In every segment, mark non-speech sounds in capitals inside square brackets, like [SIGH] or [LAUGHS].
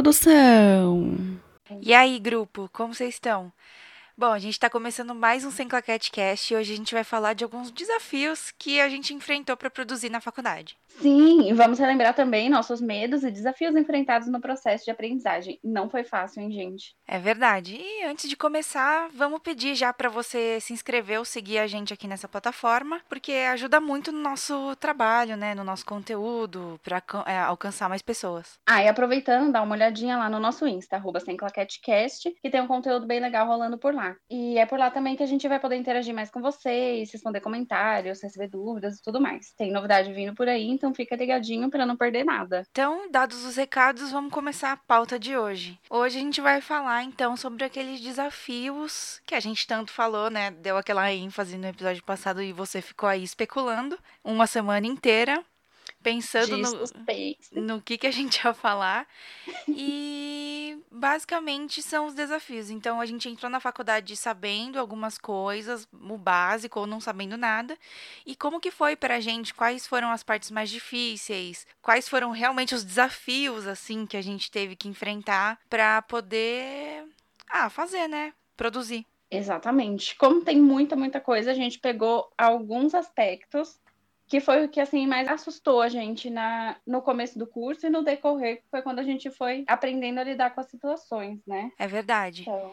produção. E aí, grupo, como vocês estão? Bom, a gente está começando mais um Sem Claquete Cast e hoje a gente vai falar de alguns desafios que a gente enfrentou para produzir na faculdade. Sim, e vamos relembrar também nossos medos e desafios enfrentados no processo de aprendizagem. Não foi fácil, hein, gente? É verdade. E antes de começar, vamos pedir já para você se inscrever ou seguir a gente aqui nessa plataforma, porque ajuda muito no nosso trabalho, né, no nosso conteúdo, para é, alcançar mais pessoas. Ah, e aproveitando, dá uma olhadinha lá no nosso Insta, arroba SemClaqueteCast, que tem um conteúdo bem legal rolando por lá. E é por lá também que a gente vai poder interagir mais com vocês, responder comentários, receber dúvidas e tudo mais. Tem novidade vindo por aí, então fica ligadinho para não perder nada. Então, dados os recados, vamos começar a pauta de hoje. Hoje a gente vai falar então sobre aqueles desafios que a gente tanto falou, né? Deu aquela ênfase no episódio passado e você ficou aí especulando uma semana inteira pensando no, no que, que a gente ia falar. E basicamente são os desafios. Então a gente entrou na faculdade sabendo algumas coisas, o básico ou não sabendo nada. E como que foi pra gente? Quais foram as partes mais difíceis? Quais foram realmente os desafios assim que a gente teve que enfrentar para poder ah, fazer, né? Produzir. Exatamente. Como tem muita, muita coisa, a gente pegou alguns aspectos que foi o que assim mais assustou a gente na, no começo do curso e no decorrer, foi quando a gente foi aprendendo a lidar com as situações, né? É verdade. Então...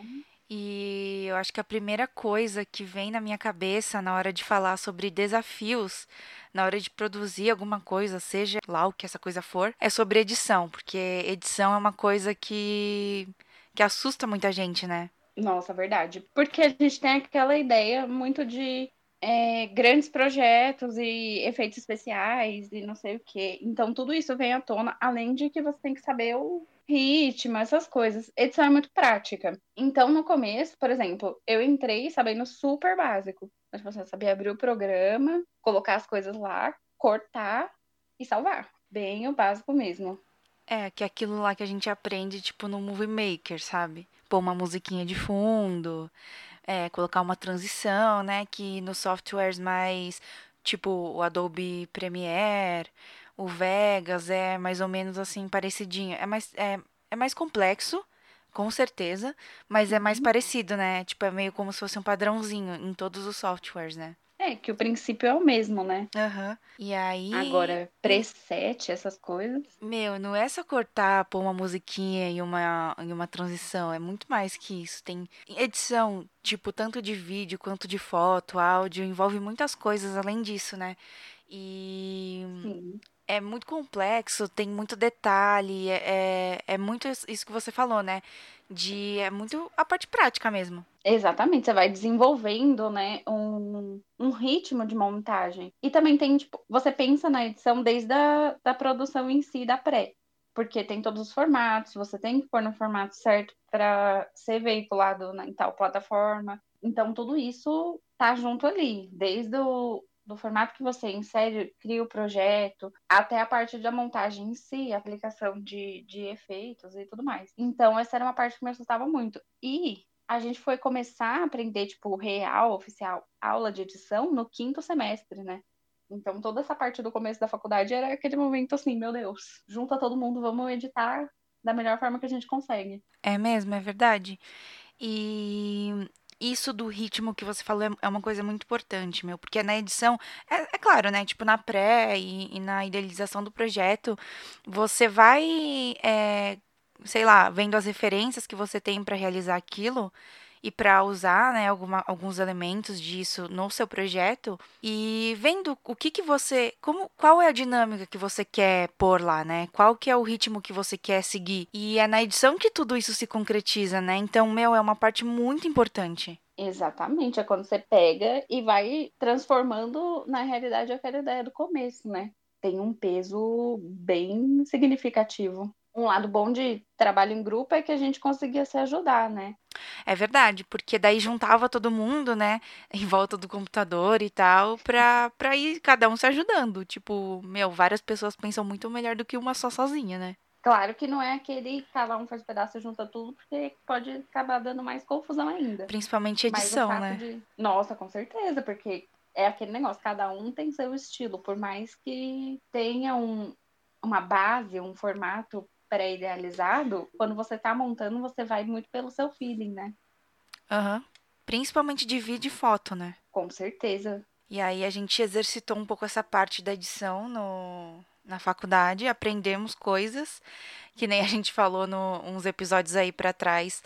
E eu acho que a primeira coisa que vem na minha cabeça na hora de falar sobre desafios, na hora de produzir alguma coisa, seja lá o que essa coisa for, é sobre edição, porque edição é uma coisa que que assusta muita gente, né? Nossa, verdade. Porque a gente tem aquela ideia muito de é, grandes projetos e efeitos especiais e não sei o quê. Então, tudo isso vem à tona, além de que você tem que saber o ritmo, essas coisas. Edição é muito prática. Então, no começo, por exemplo, eu entrei sabendo super básico. Mas você sabia abrir o programa, colocar as coisas lá, cortar e salvar. Bem o básico mesmo. É, que é aquilo lá que a gente aprende, tipo, no Movie Maker, sabe? Pôr uma musiquinha de fundo, é, colocar uma transição, né? Que nos softwares mais tipo o Adobe Premiere, o Vegas é mais ou menos assim parecidinho. É mais, é, é mais complexo, com certeza, mas é mais uhum. parecido, né? Tipo, é meio como se fosse um padrãozinho em todos os softwares, né? É, que o princípio é o mesmo, né? Aham. Uhum. E aí. Agora, preset, essas coisas. Meu, não é só cortar, pôr uma musiquinha e uma, e uma transição. É muito mais que isso. Tem edição, tipo, tanto de vídeo quanto de foto, áudio, envolve muitas coisas além disso, né? E. Sim é muito complexo, tem muito detalhe, é, é, é muito isso que você falou, né? De é muito a parte prática mesmo. Exatamente, você vai desenvolvendo, né, um, um ritmo de montagem. E também tem, tipo, você pensa na edição desde a da produção em si, da pré. Porque tem todos os formatos, você tem que pôr no formato certo para ser veiculado na, em tal plataforma. Então, tudo isso tá junto ali, desde o, do formato que você insere, cria o projeto, até a parte da montagem em si, aplicação de, de efeitos e tudo mais. Então, essa era uma parte que me assustava muito. E a gente foi começar a aprender, tipo, real, oficial, aula de edição no quinto semestre, né? Então, toda essa parte do começo da faculdade era aquele momento assim, meu Deus, junta todo mundo, vamos editar da melhor forma que a gente consegue. É mesmo, é verdade. E isso do ritmo que você falou é, é uma coisa muito importante, meu, porque na edição, é, é claro, né? Tipo, na pré e, e, na idealização do projeto, você vai, é, sei lá, vendo as referências que você tem para realizar aquilo e para usar né, alguma, alguns elementos disso no seu projeto e vendo o que, que você. como Qual é a dinâmica que você quer pôr lá, né? Qual que é o ritmo que você quer seguir. E é na edição que tudo isso se concretiza, né? Então, meu, é uma parte muito importante. Exatamente, é quando você pega e vai transformando na realidade aquela ideia do começo, né? Tem um peso bem significativo um lado bom de trabalho em grupo é que a gente conseguia se ajudar, né? É verdade, porque daí juntava todo mundo, né, em volta do computador e tal, pra, pra ir cada um se ajudando. Tipo, meu, várias pessoas pensam muito melhor do que uma só sozinha, né? Claro que não é aquele cada um faz pedaço e junta tudo, porque pode acabar dando mais confusão ainda. Principalmente edição, né? De... Nossa, com certeza, porque é aquele negócio, cada um tem seu estilo, por mais que tenha um, uma base, um formato pré-idealizado, quando você tá montando, você vai muito pelo seu feeling, né? Aham. Principalmente de vídeo e foto, né? Com certeza. E aí a gente exercitou um pouco essa parte da edição no, na faculdade, aprendemos coisas, que nem a gente falou no, uns episódios aí pra trás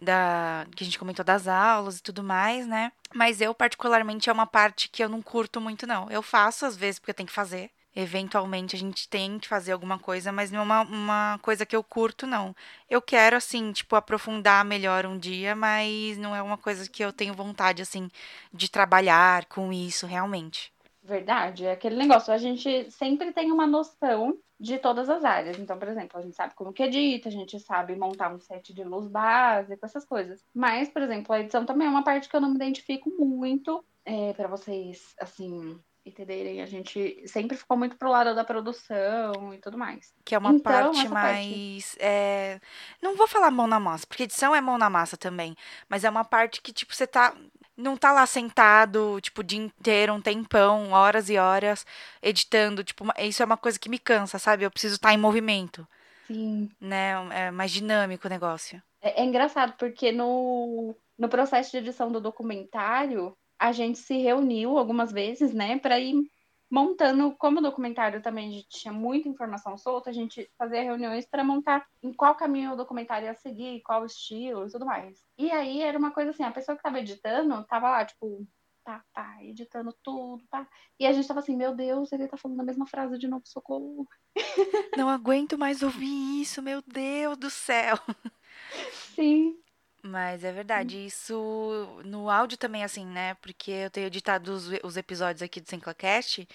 da que a gente comentou das aulas e tudo mais, né? Mas eu particularmente é uma parte que eu não curto muito não. Eu faço às vezes porque eu tenho que fazer. Eventualmente a gente tem que fazer alguma coisa, mas não é uma, uma coisa que eu curto, não. Eu quero, assim, tipo, aprofundar melhor um dia, mas não é uma coisa que eu tenho vontade, assim, de trabalhar com isso realmente. Verdade, é aquele negócio. A gente sempre tem uma noção de todas as áreas. Então, por exemplo, a gente sabe como que edita, a gente sabe montar um set de luz básico, essas coisas. Mas, por exemplo, a edição também é uma parte que eu não me identifico muito. É, para vocês, assim, entenderem, a gente sempre ficou muito pro lado da produção e tudo mais. Que é uma Então, parte essa parte. mais. é, Não vou falar mão na massa, porque edição é mão na massa também. Mas é uma parte que, tipo, você tá. Não tá lá sentado, tipo, o dia inteiro, um tempão, horas e horas, editando. Tipo, isso é uma coisa que me cansa, sabe? Eu preciso estar em movimento, Sim. né? É mais dinâmico o negócio. É, é engraçado, porque no, no processo de edição do documentário, a gente se reuniu algumas vezes, né, para ir montando, como o documentário também a gente tinha muita informação solta, a gente fazia reuniões para montar em qual caminho o documentário ia seguir, qual estilo e tudo mais. E aí era uma coisa assim, a pessoa que estava editando tava lá, tipo, tá, tá, editando tudo, tá. E a gente tava assim, meu Deus, ele tá falando a mesma frase de novo, socorro. Não aguento mais ouvir isso, meu Deus do céu. Sim, Mas é verdade, isso no áudio também, assim, né? Porque eu tenho editado os, os episódios aqui do SenclaCast.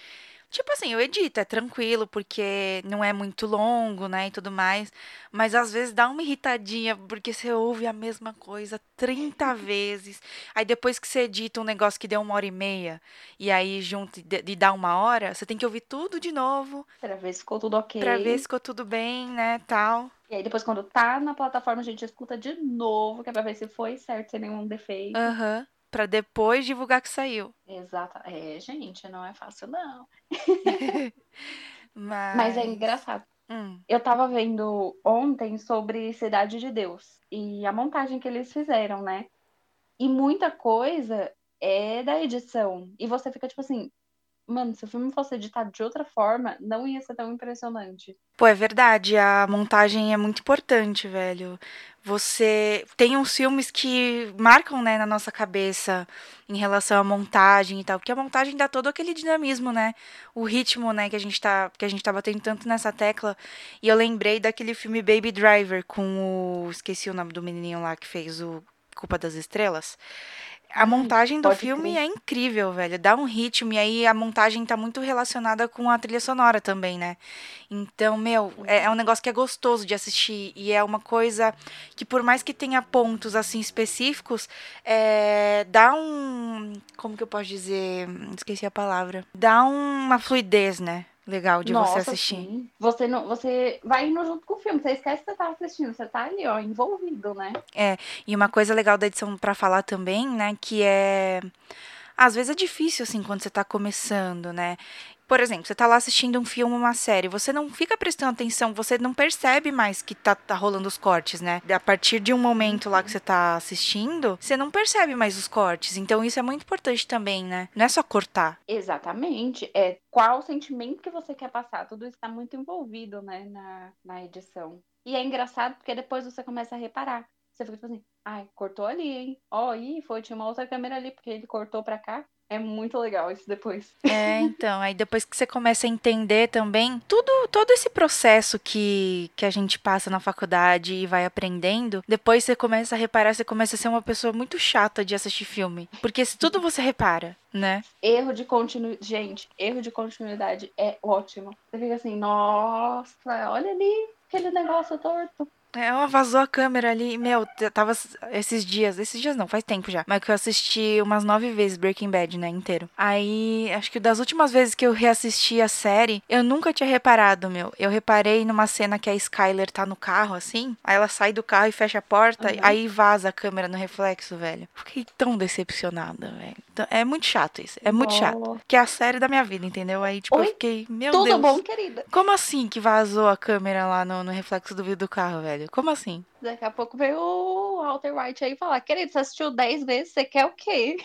Tipo assim, eu edito, é tranquilo, porque não é muito longo, né? E tudo mais. Mas às vezes dá uma irritadinha, porque você ouve a mesma coisa 30 [LAUGHS] vezes. Aí depois que você edita um negócio que deu uma hora e meia, e aí junto de, de dar uma hora, você tem que ouvir tudo de novo, pra ver se ficou tudo ok. pra ver se ficou tudo bem, né? Tal. E aí depois, quando tá na plataforma, a gente escuta de novo, que é pra ver se foi certo, sem nenhum defeito. Aham. Pra depois divulgar que saiu. Exato. É, gente, não é fácil, não. Mas. [LAUGHS] Mas é engraçado. Hum, Eu tava vendo ontem sobre Cidade de Deus e a montagem que eles fizeram, né? E muita coisa é da edição. E você fica tipo assim, mano, se o filme fosse editado de outra forma, não ia ser tão impressionante. Pô, é verdade, a montagem é muito importante, velho. Você tem uns filmes que marcam, né, na nossa cabeça em relação à montagem e tal, porque a montagem dá todo aquele dinamismo, né? O ritmo, né, que a gente tá, que a gente tá batendo tanto nessa tecla. E eu lembrei daquele filme Baby Driver com o, esqueci o nome do menininho lá que fez o Culpa das Estrelas. A montagem do pode filme crer. é incrível, velho. Dá um ritmo e aí a montagem tá muito relacionada com a trilha sonora também, né? Então, meu, é, é um negócio que é gostoso de assistir e é uma coisa que por mais que tenha pontos assim específicos, é, dá um, como que eu posso dizer? Esqueci a palavra. Dá uma fluidez, né? Legal de Nossa, você assistir. sim. Você não, você vai indo junto com o filme. Você esquece que você tá assistindo. Você tá ali, ó, envolvido, né? E uma coisa legal da edição pra falar também, né, que é às vezes é difícil assim quando você tá começando, né? Por exemplo, você tá lá assistindo um filme, uma série, você não fica prestando atenção, você não percebe mais que tá, tá rolando os cortes, né? A partir de um momento lá que você tá assistindo, você não percebe mais os cortes. Então isso é muito importante também, né? Não é só cortar. Exatamente. É qual o sentimento que você quer passar. Tudo está muito envolvido, né, na, na edição. E é engraçado porque depois você começa a reparar. Você fica tipo assim, ai, cortou ali, hein? Ó, ih, foi, tinha uma outra câmera ali, porque ele cortou pra cá. É muito legal isso depois. [LAUGHS] É, então, aí depois que você começa a entender também tudo, todo esse processo que, que a gente passa na faculdade e vai aprendendo, depois você começa a reparar, você começa a ser uma pessoa muito chata de assistir filme. Porque se tudo você repara, né? Erro de continuidade. Gente, erro de continuidade é ótimo. Você fica assim, nossa, olha ali aquele negócio torto. É, ela vazou a câmera ali. Meu, eu tava esses dias, esses dias não, faz tempo já. Mas que eu assisti umas nove vezes Breaking Bad, né, inteiro. Aí, acho que das últimas vezes que eu reassisti a série, eu nunca tinha reparado, meu. Eu reparei numa cena que a Skyler tá no carro, assim. Aí ela sai do carro e fecha a porta. Uhum. Aí vaza a câmera no reflexo, velho. Fiquei tão decepcionada, velho. Então, é muito chato isso. É muito chato. Que é a série da minha vida, entendeu? Aí, tipo, Oi? eu fiquei, meu Tudo Deus. bom, querida? Como assim que vazou a câmera lá no, no reflexo do vidro do carro, velho? Como assim? Daqui a pouco veio o Walter White aí falar, querido, você assistiu 10 vezes, você quer o quê?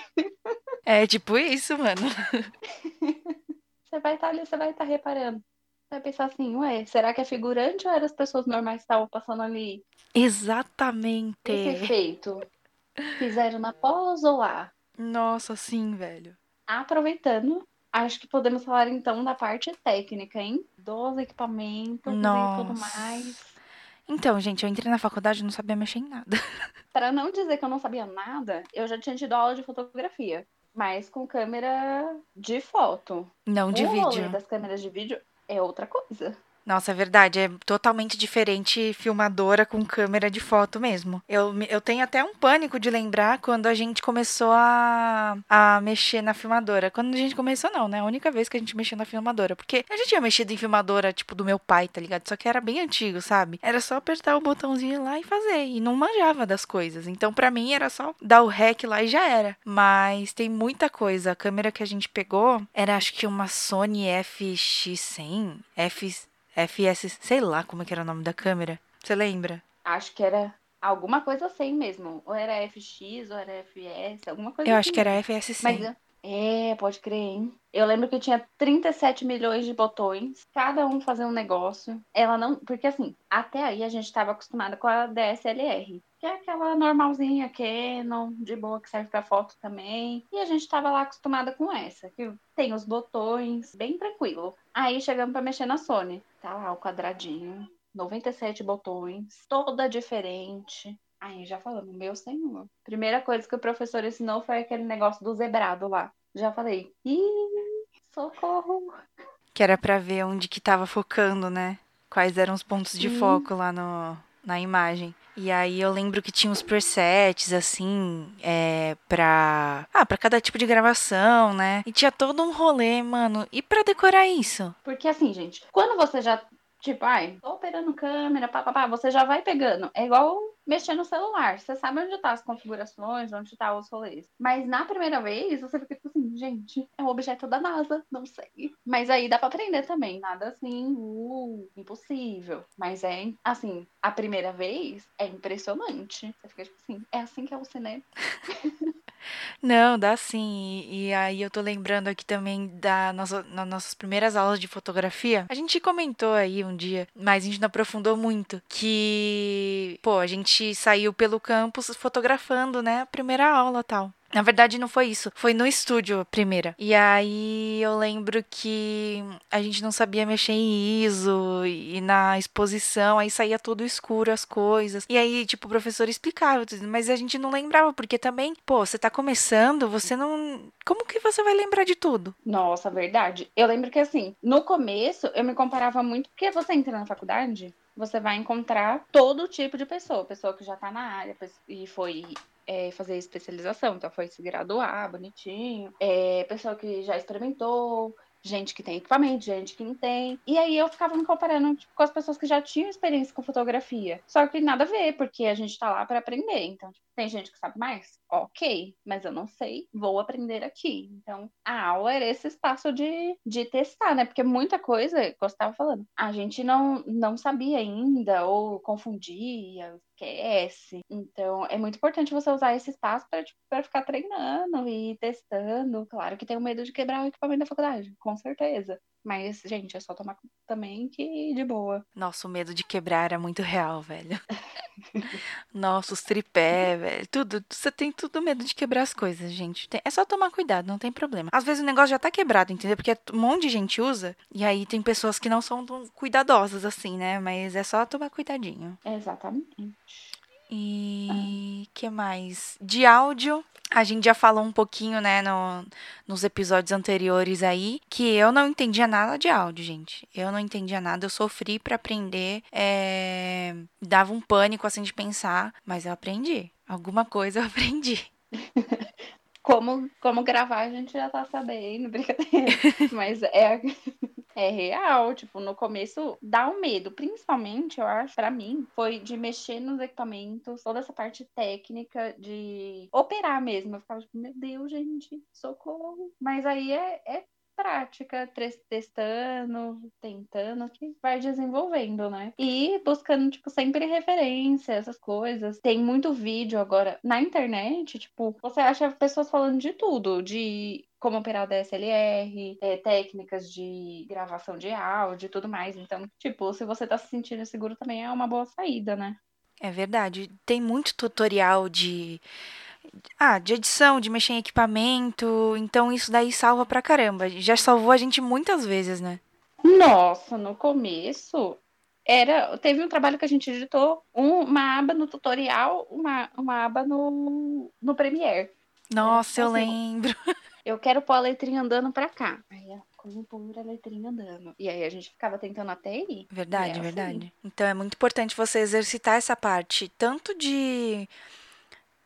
É tipo isso, mano. [LAUGHS] Você vai estar ali, você vai estar reparando. Você vai pensar assim, ué, será que é figurante ou eram as pessoas normais que estavam passando ali? Exatamente. Esse efeito. Fizeram na pós ou lá? Nossa, sim, velho. Aproveitando, acho que podemos falar então da parte técnica, hein? Dos equipamentos e tudo Nossa. mais. Então, gente, eu entrei na faculdade e não sabia mexer em nada. [LAUGHS] Para não dizer que eu não sabia nada, eu já tinha tido aula de fotografia, mas com câmera de foto. Não de o vídeo. das câmeras de vídeo é outra coisa. Nossa, é verdade. É totalmente diferente filmadora com câmera de foto mesmo. Eu, eu tenho até um pânico de lembrar quando a gente começou a, a mexer na filmadora. Quando a gente começou, não, né? A única vez que a gente mexeu na filmadora. Porque a gente tinha mexido em filmadora, tipo, do meu pai, tá ligado? Só que era bem antigo, sabe? Era só apertar o botãozinho lá e fazer. E não manjava das coisas. Então, pra mim, era só dar o rec lá e já era. Mas tem muita coisa. A câmera que a gente pegou era, acho que uma Sony FX100. F... FS, sei lá como é que era o nome da câmera. Você lembra? Acho que era alguma coisa assim mesmo. Ou era FX, ou era FS, alguma coisa Eu assim. acho que era mesmo. FS100. Mas é, pode crer, hein? Eu lembro que tinha 37 milhões de botões, cada um fazendo um negócio. Ela não. Porque assim, até aí a gente estava acostumada com a DSLR, que é aquela normalzinha Canon, de boa, que serve para foto também. E a gente estava lá acostumada com essa, que tem os botões, bem tranquilo. Aí chegamos para mexer na Sony. Tá lá o quadradinho, 97 botões, toda diferente. Aí já falando, meu senhor. Primeira coisa que o professor ensinou foi aquele negócio do zebrado lá. Já falei, ih, socorro. Que era pra ver onde que tava focando, né? Quais eram os pontos de Sim. foco lá no, na imagem. E aí eu lembro que tinha uns presets, assim, é, pra... Ah, pra cada tipo de gravação, né? E tinha todo um rolê, mano. E pra decorar isso? Porque assim, gente, quando você já, tipo, ai, tô operando câmera, pá, pá, pá, você já vai pegando. É igual mexer no celular. Você sabe onde tá as configurações, onde tá os rolês. Mas na primeira vez, você fica tipo assim, gente, é um objeto da NASA, não sei. Mas aí dá pra aprender também. Nada assim, uh, impossível. Mas é, assim, a primeira vez é impressionante. Você fica tipo assim, é assim que é o cinema. Não, dá sim. E, e aí eu tô lembrando aqui também da nossa, nas nossas primeiras aulas de fotografia. A gente comentou aí um dia, mas a gente não aprofundou muito. Que, pô, a gente saiu pelo campus fotografando, né? A primeira aula tal. Na verdade, não foi isso. Foi no estúdio a primeira. E aí eu lembro que a gente não sabia mexer em ISO e na exposição, aí saía tudo escuro as coisas. E aí, tipo, o professor explicava, tudo, mas a gente não lembrava, porque também, pô, você tá começando, você não. Como que você vai lembrar de tudo? Nossa, verdade. Eu lembro que assim, no começo eu me comparava muito, porque você entra na faculdade, você vai encontrar todo tipo de pessoa, pessoa que já tá na área e foi é, fazer especialização, então foi se graduar bonitinho, é, pessoa que já experimentou, gente que tem equipamento, gente que não tem. E aí eu ficava me comparando tipo, com as pessoas que já tinham experiência com fotografia. Só que nada a ver, porque a gente tá lá para aprender. Então, tipo, tem gente que sabe mais? Ok, mas eu não sei, vou aprender aqui. Então, a aula era esse espaço de, de testar, né? Porque muita coisa, estava falando, a gente não, não sabia ainda, ou confundia, esquece. Então, é muito importante você usar esse espaço para tipo, ficar treinando e testando. Claro que tem o medo de quebrar o equipamento da faculdade, com certeza. Mas, gente, é só tomar também que de boa. Nossa, o medo de quebrar era muito real, velho. [LAUGHS] Nossa, os tripé, velho. Tudo. Você tem tudo medo de quebrar as coisas, gente. Tem- é só tomar cuidado, não tem problema. Às vezes o negócio já tá quebrado, entendeu? Porque um monte de gente usa. E aí tem pessoas que não são tão cuidadosas assim, né? Mas é só tomar cuidadinho. Exatamente. E que mais? De áudio, a gente já falou um pouquinho, né, no, nos episódios anteriores aí, que eu não entendia nada de áudio, gente. Eu não entendia nada, eu sofri pra aprender, é, dava um pânico assim de pensar, mas eu aprendi. Alguma coisa eu aprendi. [LAUGHS] Como, como gravar a gente já tá sabendo, brincadeira. [LAUGHS] Mas é, É real, tipo, no começo dá um medo, principalmente, eu acho, para mim, foi de mexer nos equipamentos, toda essa parte técnica de operar mesmo. Eu ficava tipo, meu Deus, gente, socorro. Mas aí é, é prática, testando, tentando, que vai desenvolvendo, né? E buscando, tipo, sempre referência, essas coisas. Tem muito vídeo agora na internet, tipo, você acha pessoas falando de tudo, de como operar o DSLR, é, técnicas de gravação de áudio e tudo mais. Então, tipo, se você tá se sentindo seguro também é uma boa saída, né? É verdade. Tem muito tutorial de ah, de edição, de mexer em equipamento. Então isso daí salva pra caramba. Já salvou a gente muitas vezes, né? Nossa, no começo era. Teve um trabalho que a gente editou uma aba no tutorial, uma, uma aba no, no Premiere. Nossa, eu assim, lembro. [LAUGHS] Eu quero pôr a letrinha andando pra cá. Aí, como pôr a letrinha andando. E aí a gente ficava tentando até ir. Verdade, é assim. verdade. Então é muito importante você exercitar essa parte, tanto de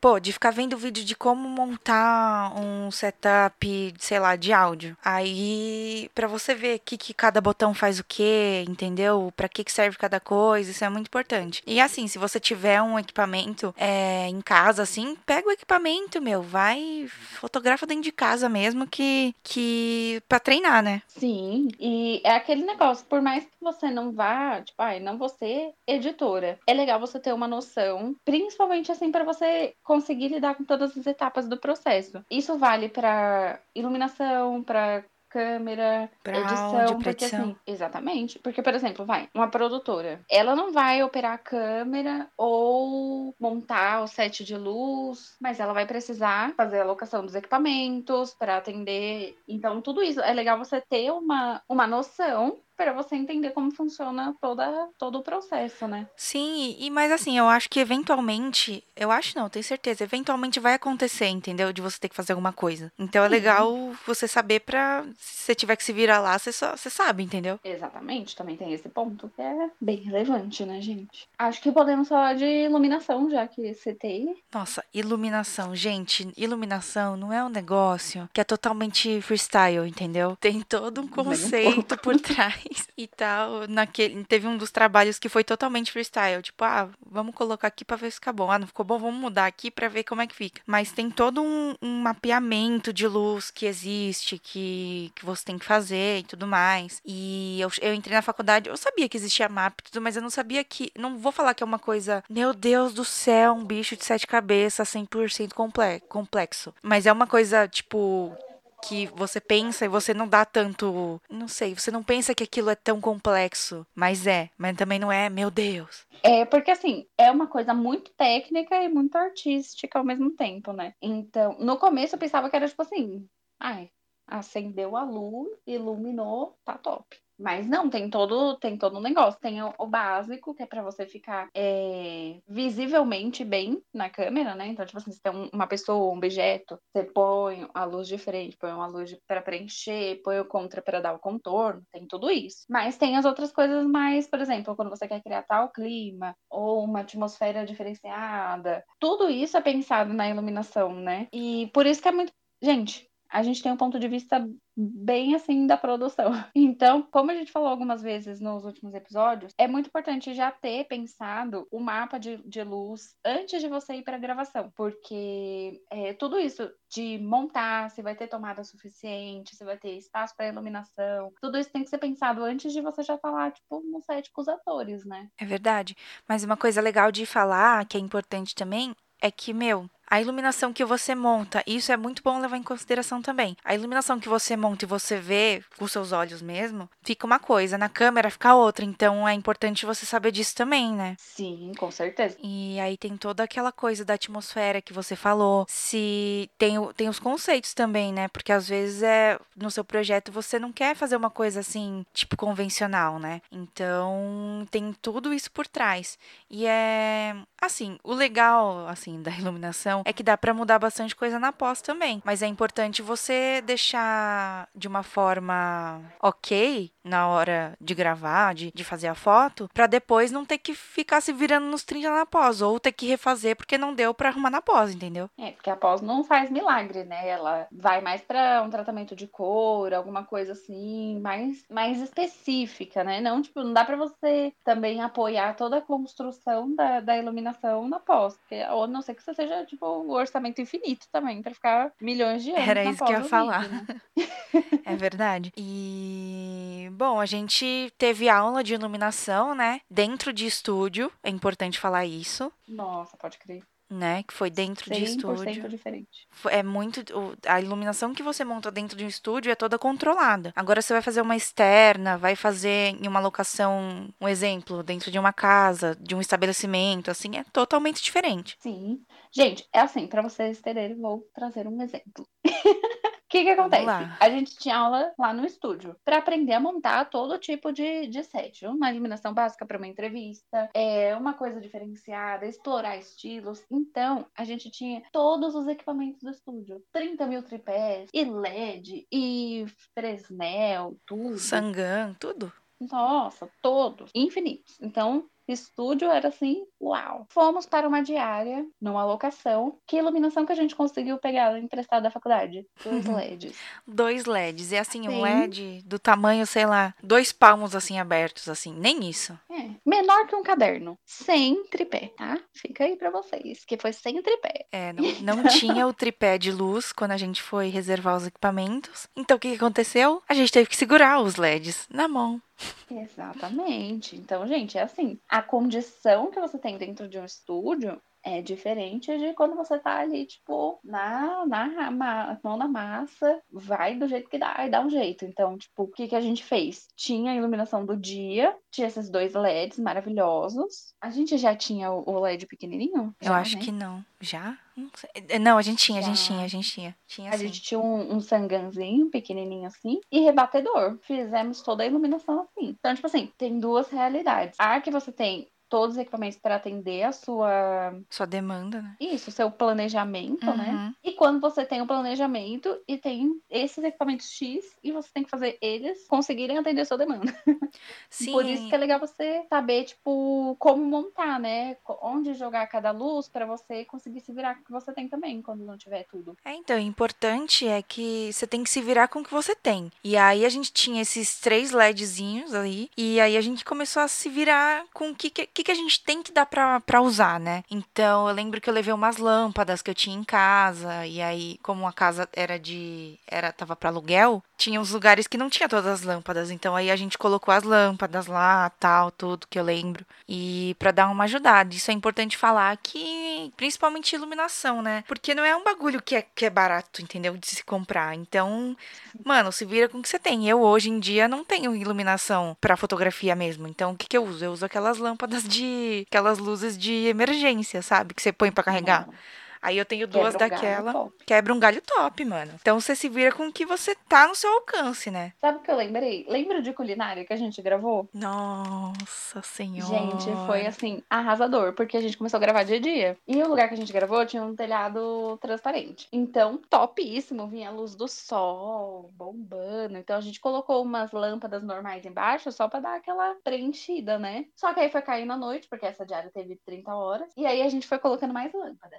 Pô, de ficar vendo vídeo de como montar um setup, sei lá, de áudio. Aí, para você ver que, que cada botão faz o que, entendeu? Para que, que serve cada coisa, isso é muito importante. E assim, se você tiver um equipamento é, em casa, assim, pega o equipamento, meu, vai, fotografa dentro de casa mesmo, que, que pra treinar, né? Sim, e é aquele negócio, por mais que você não vá, tipo, ai, não você editora, é legal você ter uma noção, principalmente assim, para você conseguir lidar com todas as etapas do processo. Isso vale para iluminação, para câmera, pra edição, áudio, porque edição. assim, exatamente, porque por exemplo, vai, uma produtora, ela não vai operar a câmera ou montar o set de luz, mas ela vai precisar fazer a locação dos equipamentos para atender. Então, tudo isso é legal você ter uma uma noção para você entender como funciona toda, todo o processo, né? Sim, e mas assim, eu acho que eventualmente, eu acho não, tenho certeza, eventualmente vai acontecer, entendeu? De você ter que fazer alguma coisa. Então é legal você saber para se você tiver que se virar lá, você, só, você sabe, entendeu? Exatamente, também tem esse ponto que é bem relevante, né, gente? Acho que podemos falar de iluminação, já que citei. Nossa, iluminação, gente, iluminação não é um negócio que é totalmente freestyle, entendeu? Tem todo um conceito um por trás [LAUGHS] e tal. Naquele, teve um dos trabalhos que foi totalmente freestyle. Tipo, ah, vamos colocar aqui pra ver se fica bom. Ah, não ficou bom, vamos mudar aqui pra ver como é que fica. Mas tem todo um, um mapeamento de luz que existe, que, que você tem que fazer e tudo mais. E eu, eu entrei na faculdade, eu sabia que existia mapa e tudo, mas eu não sabia que. Não vou falar que é uma coisa, meu Deus do céu, um bicho de sete cabeças, 100% complexo. Mas é uma coisa, tipo, que você pensa e você não dá tanto. Não sei, você não pensa que aquilo é tão complexo. Mas é. Mas também não é, meu Deus. É, porque assim, é uma coisa muito técnica e muito artística ao mesmo tempo, né? Então, no começo eu pensava que era tipo assim. Ai, acendeu a luz, iluminou, tá top. Mas não, tem todo, tem todo um negócio. Tem o, o básico, que é para você ficar é, visivelmente bem na câmera, né? Então, tipo assim, se tem uma pessoa, um objeto, você põe a luz de frente, põe uma luz para preencher, põe o contra para dar o contorno, tem tudo isso. Mas tem as outras coisas mais, por exemplo, quando você quer criar tal clima, ou uma atmosfera diferenciada. Tudo isso é pensado na iluminação, né? E por isso que é muito. Gente, a gente tem um ponto de vista bem assim da produção. [LAUGHS] Então, como a gente falou algumas vezes nos últimos episódios, é muito importante já ter pensado o mapa de, de luz antes de você ir para a gravação, porque é, tudo isso de montar, se vai ter tomada suficiente, se vai ter espaço para iluminação, tudo isso tem que ser pensado antes de você já falar, tipo, no set com os atores, né? É verdade. Mas uma coisa legal de falar, que é importante também, é que, meu, a iluminação que você monta, isso é muito bom levar em consideração também. A iluminação que você monta e você vê com seus olhos mesmo, fica uma coisa, na câmera fica outra. Então é importante você saber disso também, né? Sim, com certeza. E aí tem toda aquela coisa da atmosfera que você falou. Se tem, tem os conceitos também, né? Porque às vezes é no seu projeto você não quer fazer uma coisa assim, tipo convencional, né? Então tem tudo isso por trás. E é assim, o legal assim da [LAUGHS] iluminação é que dá para mudar bastante coisa na pós também. Mas é importante você deixar de uma forma ok na hora de gravar, de, de fazer a foto, pra depois não ter que ficar se virando nos 30 na pós, ou ter que refazer porque não deu pra arrumar na pós, entendeu? É, porque a pós não faz milagre, né? Ela vai mais pra um tratamento de cor, alguma coisa assim, mais, mais específica, né? Não, tipo, não dá pra você também apoiar toda a construção da, da iluminação na pós, porque, ou não ser que você seja, tipo, o orçamento infinito também, pra ficar milhões de anos Era isso que eu ia falar. vídeo, né? [LAUGHS] [LAUGHS] É verdade. E bom, a gente teve aula de iluminação, né? Dentro de estúdio, é importante falar isso, Nossa, pode crer. Né? Que foi dentro de 100% estúdio. diferente. É muito. A iluminação que você monta dentro de um estúdio é toda controlada. Agora você vai fazer uma externa, vai fazer em uma locação, um exemplo, dentro de uma casa, de um estabelecimento, assim, é totalmente diferente. Sim. Gente, é assim, pra vocês terem, vou trazer um exemplo. [LAUGHS] O que que acontece? A gente tinha aula lá no estúdio para aprender a montar todo tipo de, de set. Uma iluminação básica para uma entrevista, é uma coisa diferenciada, explorar estilos. Então, a gente tinha todos os equipamentos do estúdio. 30 mil tripés, e LED, e Fresnel, tudo. Sangan, tudo. Nossa, todos, infinitos. Então, estúdio era assim, uau. Fomos para uma diária, numa locação. Que iluminação que a gente conseguiu pegar emprestada da faculdade? Dois [LAUGHS] LEDs. Dois LEDs. E assim, um Sim. LED do tamanho, sei lá, dois palmos assim abertos, assim. Nem isso. É, menor que um caderno, sem tripé, tá? Fica aí pra vocês, que foi sem tripé. É, não, não [LAUGHS] tinha o tripé de luz quando a gente foi reservar os equipamentos. Então o que aconteceu? A gente teve que segurar os LEDs na mão. Exatamente. Então, gente, é assim, a condição que você tem dentro de um estúdio é diferente de quando você tá ali, tipo, na, na ma- mão na massa, vai do jeito que dá e dá um jeito. Então, tipo, o que que a gente fez? Tinha a iluminação do dia, tinha esses dois LEDs maravilhosos. A gente já tinha o LED pequenininho? Eu Já, acho né? que não. Já? Não. É, Não, a gente tinha, a gente tinha, a gente tinha. Tinha A sim. gente tinha um, um sanganzinho pequenininho assim e rebatedor. Fizemos toda a iluminação assim. Então, tipo assim, tem duas realidades. A que você tem todos os equipamentos para atender a sua. Só demanda, né? Isso, seu planejamento, né? Uhum. E quando você tem o planejamento e tem esses equipamentos X e você tem que fazer eles conseguirem atender a sua demanda. Sim. Por isso que é legal você saber, tipo, como montar, né? Onde jogar cada luz para você conseguir se virar com o que você tem também, quando não tiver tudo. É, então, o importante é que você tem que se virar com o que você tem. E aí a gente tinha esses três LEDzinhos aí, e aí a gente começou a se virar com o que, que, que a gente tem que dar pra, pra usar, né? Então, eu lembro que eu levei umas lâmpadas que eu tinha em casa, e aí, como a casa era de. era tava pra aluguel, tinha uns lugares que não tinha todas as lâmpadas. Então, aí a gente colocou as lâmpadas lá, tal, tudo que eu lembro. E pra dar uma ajudada. Isso é importante falar que, principalmente iluminação, né? Porque não é um bagulho que é, que é barato, entendeu? De se comprar. Então, mano, se vira com o que você tem. Eu, hoje em dia, não tenho iluminação pra fotografia mesmo. Então, o que que eu uso? Eu uso aquelas lâmpadas de. aquelas luzes de emergência, sabe? Que você põe pra carregar. Aí eu tenho duas Quebra um galho daquela. top. Quebra um galho top, mano. Então você se vira com o que você tá no seu alcance, né? Sabe o que eu lembrei? Lembra de culinária que a gente gravou? Nossa senhora. Gente, foi assim, arrasador, porque a gente começou a gravar dia a dia. E o lugar que a gente gravou tinha um telhado transparente. Então, topíssimo, vinha a luz do sol, bombando. Então a gente colocou umas lâmpadas normais embaixo só pra dar aquela preenchida, né? Só que aí foi caindo a noite, porque essa diária teve 30 horas. E aí a gente foi colocando mais lâmpada.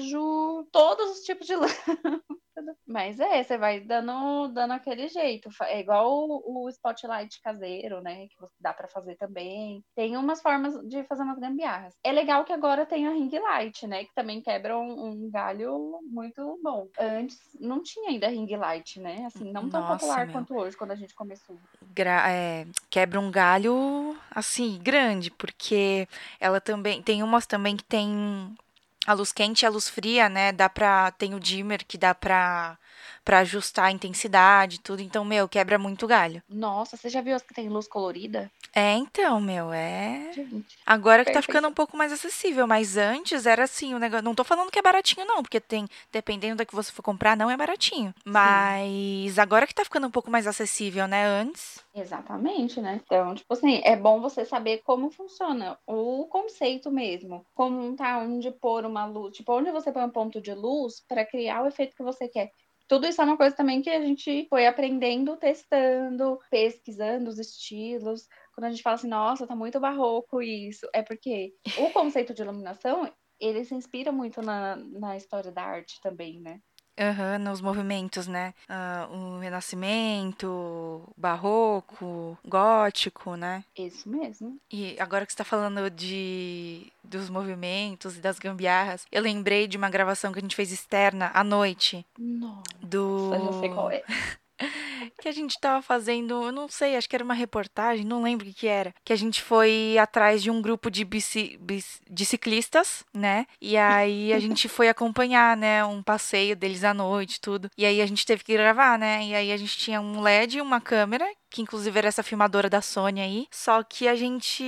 Abajur, todos os tipos de [LAUGHS] lâmpada. Mas é, você vai dando, dando aquele jeito. É igual o, o spotlight caseiro, né? Que dá pra fazer também. Tem umas formas de fazer umas gambiarras. É legal que agora tem a ring light, né? Que também quebra um, um galho muito bom. Antes não tinha ainda ring light, né? Assim, não tão Nossa, popular meu. quanto hoje, quando a gente começou. gra- é, quebra um galho assim grande, porque ela também tem umas também que tem a luz quente e a luz fria, né? Dá pra tem o dimmer que dá pra para ajustar a intensidade, e tudo. Então, meu, quebra muito galho. Nossa, você já viu as que tem luz colorida? É, então, meu, é Gente, Agora que tá ficando um pouco mais acessível, mas antes era assim, o negócio. Não tô falando que é baratinho, não, porque tem, dependendo da que você for comprar, não é baratinho. Mas agora que tá ficando um pouco mais acessível, né? Antes. Exatamente, né? Então, tipo assim, é bom você saber como funciona o conceito mesmo. Como tá onde pôr uma luz, tipo, onde você põe um ponto de luz para criar o efeito que você quer. Tudo isso é uma coisa também que a gente foi aprendendo, testando, pesquisando os estilos. Quando a gente fala assim, nossa, tá muito barroco isso, é porque o conceito de iluminação, ele se inspira muito na, na história da arte também, né? Uhum, nos movimentos, né? Uh, o Renascimento, Barroco, Gótico, né? Isso mesmo. E agora que você tá falando de dos movimentos e das gambiarras, eu lembrei de uma gravação que a gente fez externa à noite. Nossa, do... eu já sei qual é. [LAUGHS] que a gente tava fazendo, eu não sei, acho que era uma reportagem, não lembro o que, que era. Que a gente foi atrás de um grupo de, bici, bici, de ciclistas, né? E aí a [LAUGHS] gente foi acompanhar, né? Um passeio deles à noite, tudo. E aí a gente teve que gravar, né? E aí a gente tinha um LED e uma câmera que inclusive era essa filmadora da Sony aí, só que a gente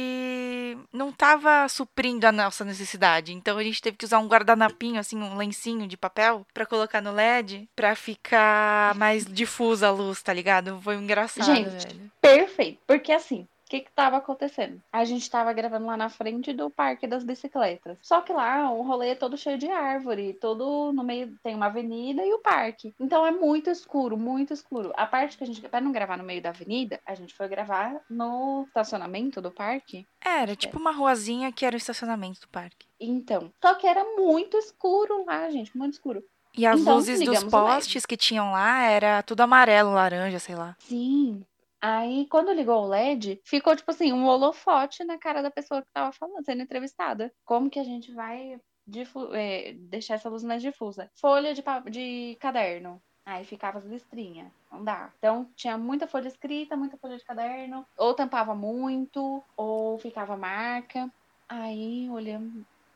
não tava suprindo a nossa necessidade. Então a gente teve que usar um guardanapinho, assim, um lencinho de papel para colocar no LED para ficar mais difusa a luz, tá ligado? Foi engraçado, Gente, velho. Perfeito, porque assim, que que tava acontecendo? A gente tava gravando lá na frente do Parque das Bicicletas. Só que lá o rolê é todo cheio de árvore, todo no meio tem uma avenida e o parque. Então é muito escuro, muito escuro. A parte que a gente, para não gravar no meio da avenida, a gente foi gravar no estacionamento do parque. Era tipo uma ruazinha que era o estacionamento do parque. Então, só que era muito escuro lá, gente, muito escuro. E as Então, luzes dos postes que tinham lá era tudo amarelo, laranja, sei lá. Sim. Aí, quando ligou o LED, ficou tipo assim, um holofote na cara da pessoa que tava falando, sendo entrevistada. Como que a gente vai é, deixar essa luz mais difusa? Folha de, de caderno. Aí ficava as listrinhas. Não dá. Então, tinha muita folha escrita, muita folha de caderno. Ou tampava muito, ou ficava marca. Aí.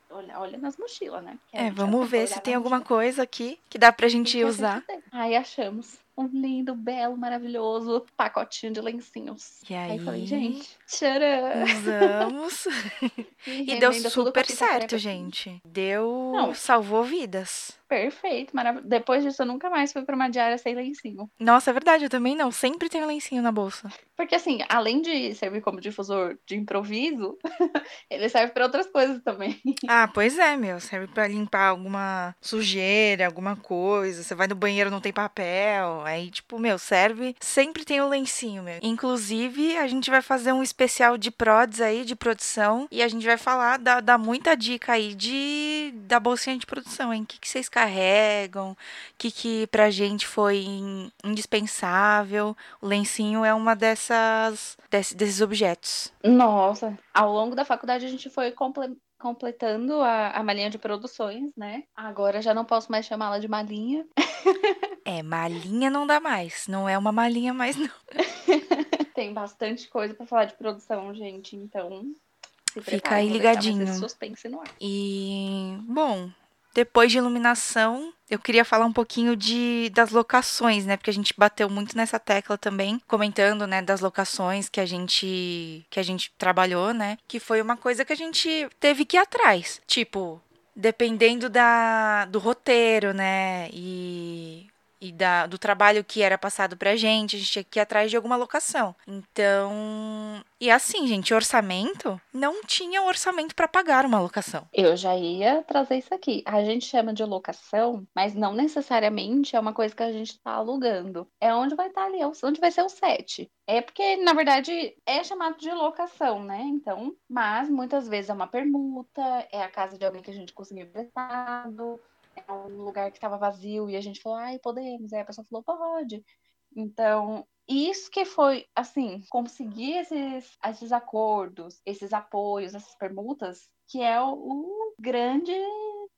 Olha, olha nas mochilas, né? Que É, gente vamos ver se tem alguma mochila. coisa aqui que dá pra que gente que a usar. gente tem? Aí achamos um lindo, belo, maravilhoso pacotinho de lencinhos. E Aí aí, falei, gente, tcharam! [LAUGHS] usamos. E deu com a super certo, gente. Deu. Não. Salvou vidas. Perfeito, maravilhoso. Depois disso, eu nunca mais fui pra uma diária sem lencinho. Nossa, é verdade, eu também não. Sempre tenho lencinho na bolsa. Porque, assim, além de servir como difusor de improviso, [LAUGHS] ele serve pra outras coisas também. [LAUGHS] Ah, pois é, meu. Serve pra limpar alguma sujeira, alguma coisa. Você vai no banheiro, não tem papel. Aí, tipo, meu, serve. Sempre tem o lencinho, meu. Inclusive, a gente vai fazer um especial de prods aí, de produção. E a gente vai falar, dar, dar muita dica aí de da bolsinha de produção, hein? O que, que vocês carregam? O que, que pra gente foi in- indispensável? O lencinho é uma dessas. desse- desses objetos. Nossa, ao longo da faculdade a gente foi comple- completando a, a malinha de produções, né? Agora já não posso mais chamá-la de malinha. [LAUGHS] É, malinha não dá mais. Não é uma malinha mais, não. [LAUGHS] Tem bastante coisa pra falar de produção, gente. Então, Fica aí ligadinho. suspense no ar. E, bom, depois de iluminação, eu queria falar um pouquinho de das locações, né? Porque a gente bateu muito nessa tecla também, comentando, né, das locações que a gente que a gente trabalhou, né? Que foi uma coisa que a gente teve que ir atrás. Tipo, dependendo da do roteiro, né? E e da, do trabalho que era passado pra gente, a gente tinha que ir atrás de alguma locação. Então, e assim, gente, orçamento, não tinha orçamento pra pagar uma locação. Eu já ia trazer isso aqui. A gente chama de locação, mas não necessariamente é uma coisa que a gente está alugando. É onde vai estar ali, é onde vai ser o set. É porque, na verdade, é chamado de locação, né? Então, mas muitas vezes é uma permuta, é a casa de alguém que a gente conseguiu emprestado, é um lugar que estava vazio e a gente falou, ai, podemos. Aí a pessoa falou, pode. Então, isso que foi, assim, conseguir esses, esses acordos, esses apoios, essas permutas, que é o, grande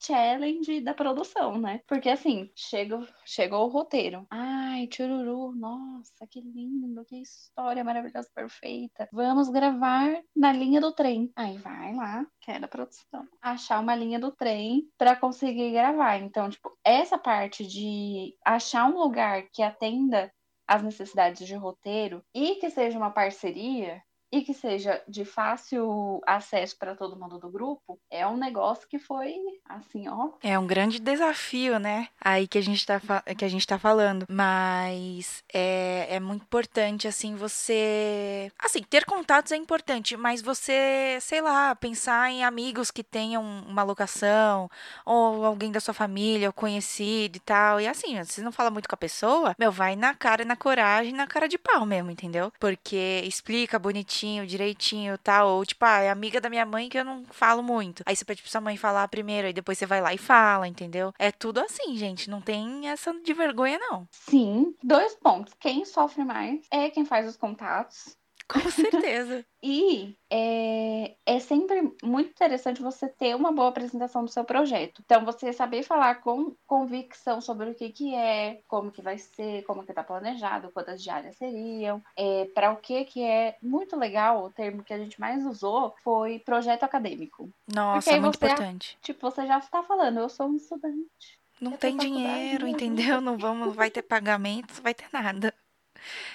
challenge da produção, né? Porque, assim, chega, chegou o roteiro. Ai, chururu, nossa, que lindo, que história maravilhosa, perfeita. Vamos gravar na linha do trem. Aí vai lá, que é da produção, achar uma linha do trem para conseguir gravar. Então, tipo, essa parte de achar um lugar que atenda as necessidades de roteiro e que seja uma parceria e que seja de fácil acesso para todo mundo do grupo, é um negócio que foi assim, ó. É um grande desafio, né? Aí que a gente tá, que a gente tá falando. Mas é, é muito importante, assim, você. Assim, ter contatos é importante, mas você, sei lá, pensar em amigos que tenham uma locação, ou alguém da sua família, ou conhecido e tal. E assim, você não fala muito com a pessoa, meu, vai na cara, na coragem, na cara de pau mesmo, entendeu? Porque explica bonitinho, direitinho e tal. Ou tipo, ah, é amiga da minha mãe que eu não falo muito. Aí você pede pra sua mãe falar primeiro, aí depois você vai lá e fala, entendeu? É tudo assim, gente. Não tem essa de vergonha, não. Sim, dois pontos. Quem sofre mais é quem faz os contatos. Com [LAUGHS] certeza. e é, é sempre muito interessante você ter uma boa apresentação do seu projeto. Então, você saber falar com convicção sobre o que, que é, como que vai ser, como que está planejado, quantas diárias seriam, é, para o que que é. Muito legal, o termo que a gente mais usou foi projeto acadêmico. Nossa, é muito você, importante. Tipo, você já está falando, eu sou um estudante. Não tem dinheiro, entendeu? Não vamos, não vai ter [LAUGHS] pagamento, não vai ter nada.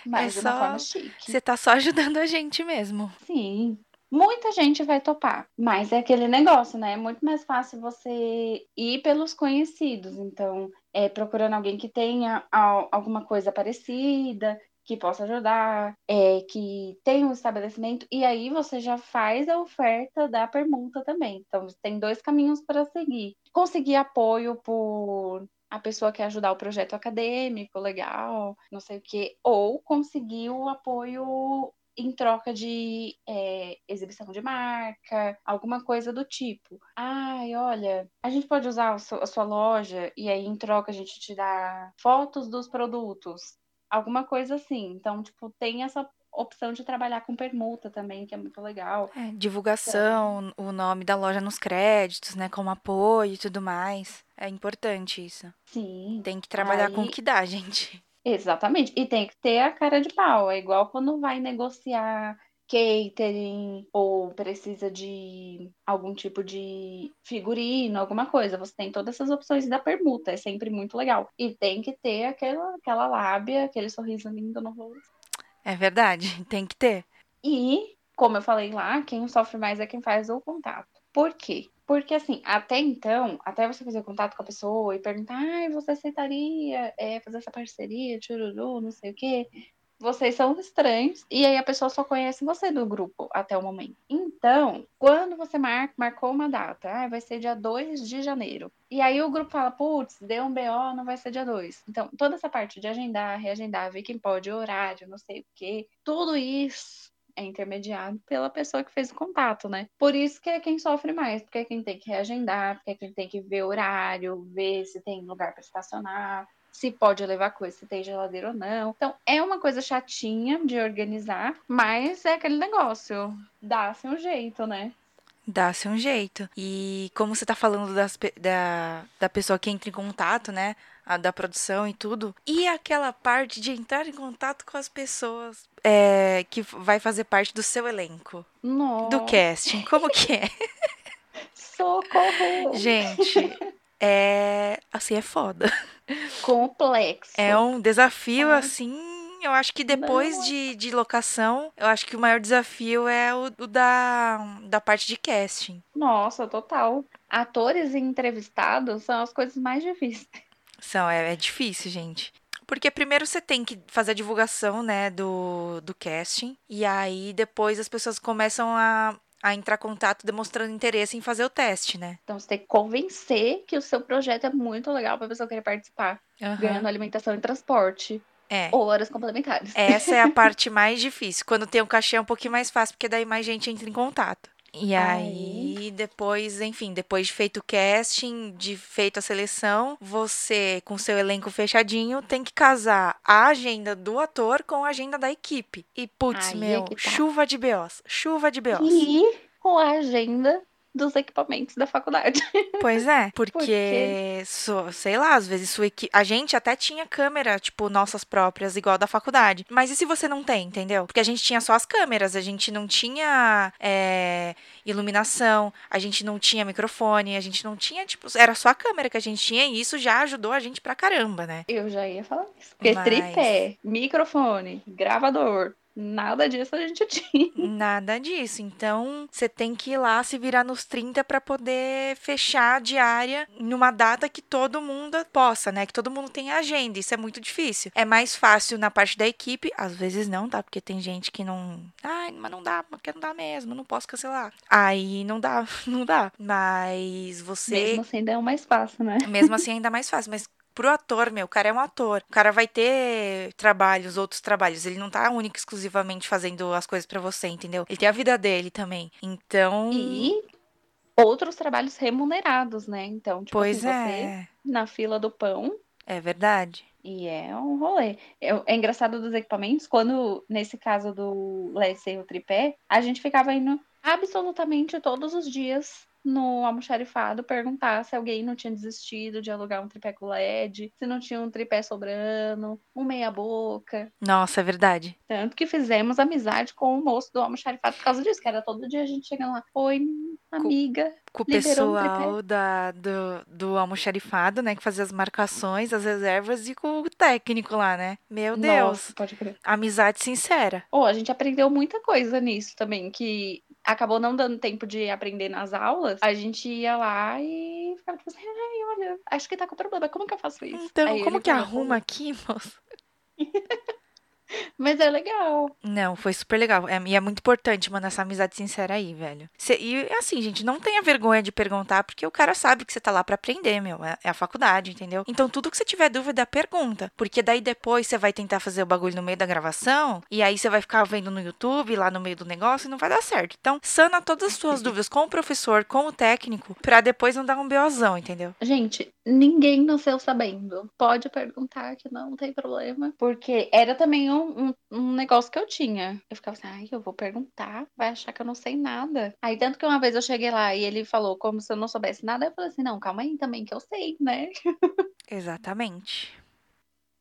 Mas é de uma só... forma chique. Você tá só ajudando a gente mesmo. Sim. Muita gente vai topar, mas é aquele negócio, né? É muito mais fácil você ir pelos conhecidos. Então, é, procurando alguém que tenha alguma coisa parecida, que possa ajudar, é, que tenha um estabelecimento, e aí você já faz a oferta da permuta também. Então, tem dois caminhos para seguir. Conseguir apoio por a pessoa quer ajudar o projeto acadêmico, legal, não sei o quê, ou conseguir o apoio em troca de é, exibição de marca, alguma coisa do tipo. Ai, olha, a gente pode usar a sua loja e aí em troca a gente te dá fotos dos produtos, alguma coisa assim. Então, tipo, tem essa opção de trabalhar com permuta também, que é muito legal. É, divulgação, então, o nome da loja nos créditos, né, como apoio e tudo mais. É importante isso. Sim. Tem que trabalhar aí... com o que dá, [LAUGHS] gente. Exatamente. E tem que ter a cara de pau. É igual quando vai negociar catering ou precisa de algum tipo de figurino, alguma coisa. Você tem todas essas opções da permuta. É sempre muito legal. E tem que ter aquela, aquela lábia, aquele sorriso lindo no rosto. É verdade, [LAUGHS] tem que ter. E, como eu falei lá, quem sofre mais é quem faz o contato. Por quê? Porque, assim, até então, até você fazer contato com a pessoa e perguntar, ai, você aceitaria é, fazer essa parceria, chururu, não sei o quê, vocês são estranhos e aí a pessoa só conhece você do grupo até o momento. Então, quando você marca, marcou uma data, ah, vai ser dia 2 de janeiro. E aí o grupo fala, putz, deu um BO, não vai ser dia 2. Então, toda essa parte de agendar, reagendar, ver quem pode, horário, não sei o quê, tudo isso é intermediado pela pessoa que fez o contato, né? Por isso que é quem sofre mais, porque é quem tem que reagendar, porque é quem tem que ver horário, ver se tem lugar para estacionar, se pode levar coisa, se tem geladeira ou não. Então, é uma coisa chatinha de organizar, mas é aquele negócio, dá-se um jeito, né? Dá-se um jeito. E como você tá falando das, da, da pessoa que entra em contato, né? A, da produção e tudo. E aquela parte de entrar em contato com as pessoas é, que vai fazer parte do seu elenco. Nossa. Do casting. Como que é? [LAUGHS] Socorro! Gente, é. Assim, é foda. [LAUGHS] Complexo. É um desafio, é. assim. Eu acho que depois Não. de, de locação, eu acho que o maior desafio é o, o da, da parte de casting. Nossa, total. Atores e entrevistados são as coisas mais difíceis. São, é, é difícil, gente. Porque primeiro você tem que fazer a divulgação, né, do, do casting. E aí depois as pessoas começam a, a entrar em contato demonstrando interesse em fazer o teste, né? Então você tem que convencer que o seu projeto é muito legal para a pessoa querer participar, uhum. ganhando alimentação e transporte. É. Ou horas complementares. Essa é a [LAUGHS] parte mais difícil. Quando tem um cachê é um pouquinho mais fácil, porque daí mais gente entra em contato. E aí, aí, depois, enfim, depois de feito o casting, de feito a seleção, você, com seu elenco fechadinho, tem que casar a agenda do ator com a agenda da equipe. E, putz, meu, é tá. chuva de BOs, chuva de BOs. E com a agenda dos equipamentos da faculdade. [LAUGHS] Pois é, porque, porque... So, sei lá, às vezes sua equi... a gente até tinha câmera, tipo, nossas próprias, igual da faculdade. Mas e se você não tem, entendeu? Porque a gente tinha só as câmeras, a gente não tinha é, iluminação, a gente não tinha microfone, a gente não tinha, tipo, era só a câmera que a gente tinha e isso já ajudou a gente pra caramba, né? Eu já ia falar isso. Porque Mas... tripé, microfone, gravador, Nada disso a gente [LAUGHS] tinha. Nada disso. Então, você tem que ir lá se virar nos 30 para poder fechar a diária numa data que todo mundo possa, né? Que todo mundo tenha agenda. Isso é muito difícil. É mais fácil na parte da equipe, às vezes não, tá? Porque tem gente que não. Ai, mas não dá, porque não dá mesmo, não posso cancelar. Aí não dá, [LAUGHS] não dá. Mas você. Mesmo assim ainda é o mais fácil, né? Mesmo assim ainda é mais fácil. Mas pro ator, meu, o cara é um ator. O cara vai ter trabalhos, outros trabalhos. Ele não tá único exclusivamente fazendo as coisas para você, entendeu? Ele tem a vida dele também. Então. E outros trabalhos remunerados, né? Então, tipo pois assim, é. você na fila do pão. É verdade. E é um rolê. É, é engraçado dos equipamentos, quando, nesse caso do Leslie o tripé, a gente ficava indo absolutamente todos os dias no almoxarifado perguntar se alguém não tinha desistido de alugar um tripé com LED, se não tinha um tripé sobrando, um meia boca. Nossa, é verdade. Tanto que fizemos amizade com o moço do almoxarifado por causa disso, que era todo dia a gente chegando lá, oi, amiga. Com o liberou um pessoal tripé. da, do, do almoxarifado, né? Que fazia as marcações, as reservas e com o técnico lá, né? Meu Deus. Nossa, pode crer. Amizade sincera. Pô, a gente aprendeu muita coisa nisso também, que acabou não dando tempo de aprender nas aulas. A gente ia lá e ficava tipo assim, ai, olha, acho que tá com problema, como que eu faço isso? Então, Aí como que falou, arruma aqui, moço? [LAUGHS] Mas é legal. Não, foi super legal. É, e é muito importante, mano, essa amizade sincera aí, velho. Cê- e assim, gente, não tenha vergonha de perguntar, porque o cara sabe que você tá lá pra aprender, meu. É, é a faculdade, entendeu? Então, tudo que você tiver dúvida, pergunta. Porque daí depois você vai tentar fazer o bagulho no meio da gravação, e aí você vai ficar vendo no YouTube, lá no meio do negócio, e não vai dar certo. Então, sana todas as suas dúvidas com o professor, com o técnico, pra depois não dar um BOzão, entendeu? Gente, ninguém nasceu sabendo. Pode perguntar que não tem problema. Porque era também um, um, um negócio que eu tinha. Eu ficava assim, ai, eu vou perguntar, vai achar que eu não sei nada. Aí, tanto que uma vez eu cheguei lá e ele falou como se eu não soubesse nada, eu falei assim, não, calma aí também que eu sei, né? [LAUGHS] Exatamente.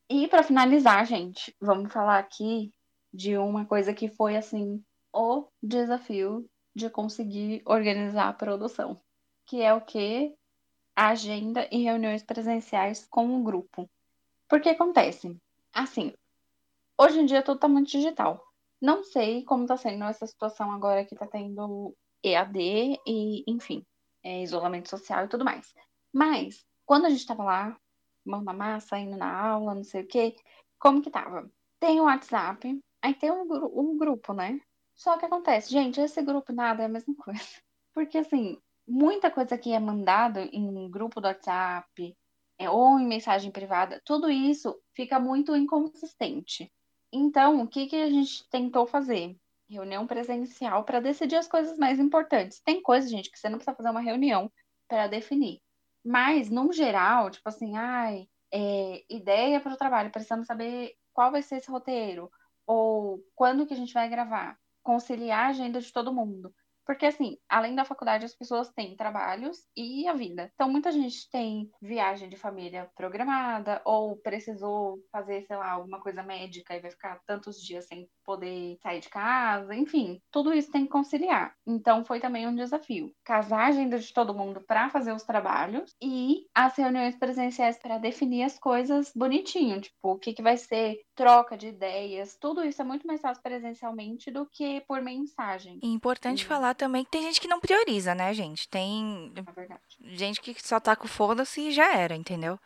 E pra finalizar, gente, vamos falar aqui de uma coisa que foi assim o desafio de conseguir organizar a produção, que é o que a agenda e reuniões presenciais com o grupo. Porque acontece, assim, hoje em dia tudo tá muito digital. Não sei como tá sendo essa situação agora que tá tendo EAD e, enfim, é, isolamento social e tudo mais. Mas quando a gente tava lá mão na massa, indo na aula, não sei o quê. Como que tava? Tem o WhatsApp, aí tem um, um grupo, né? Só que acontece, gente, esse grupo nada é a mesma coisa. [LAUGHS] Porque, assim, muita coisa que é mandado em grupo do WhatsApp é, ou em mensagem privada, tudo isso fica muito inconsistente. Então, o que que a gente tentou fazer? Reunião presencial para decidir as coisas mais importantes. Tem coisa, gente, que você não precisa fazer uma reunião para definir. Mas, no geral, tipo assim, ai, é, ideia para o trabalho, precisamos saber qual vai ser esse roteiro, ou quando que a gente vai gravar, conciliar a agenda de todo mundo. Porque, assim, além da faculdade, as pessoas têm trabalhos e a vida. Então, muita gente tem viagem de família programada, ou precisou fazer, sei lá, alguma coisa médica e vai ficar tantos dias sem poder sair de casa, enfim, tudo isso tem que conciliar. Então, foi também um desafio. Casar a agenda de todo mundo para fazer os trabalhos e as reuniões presenciais para definir as coisas bonitinho, tipo, o que, que vai ser troca de ideias, tudo isso é muito mais fácil presencialmente do que por mensagem. E importante falar também que tem gente que não prioriza, né, gente? Tem verdade. gente que só tá com foda-se e já era, entendeu?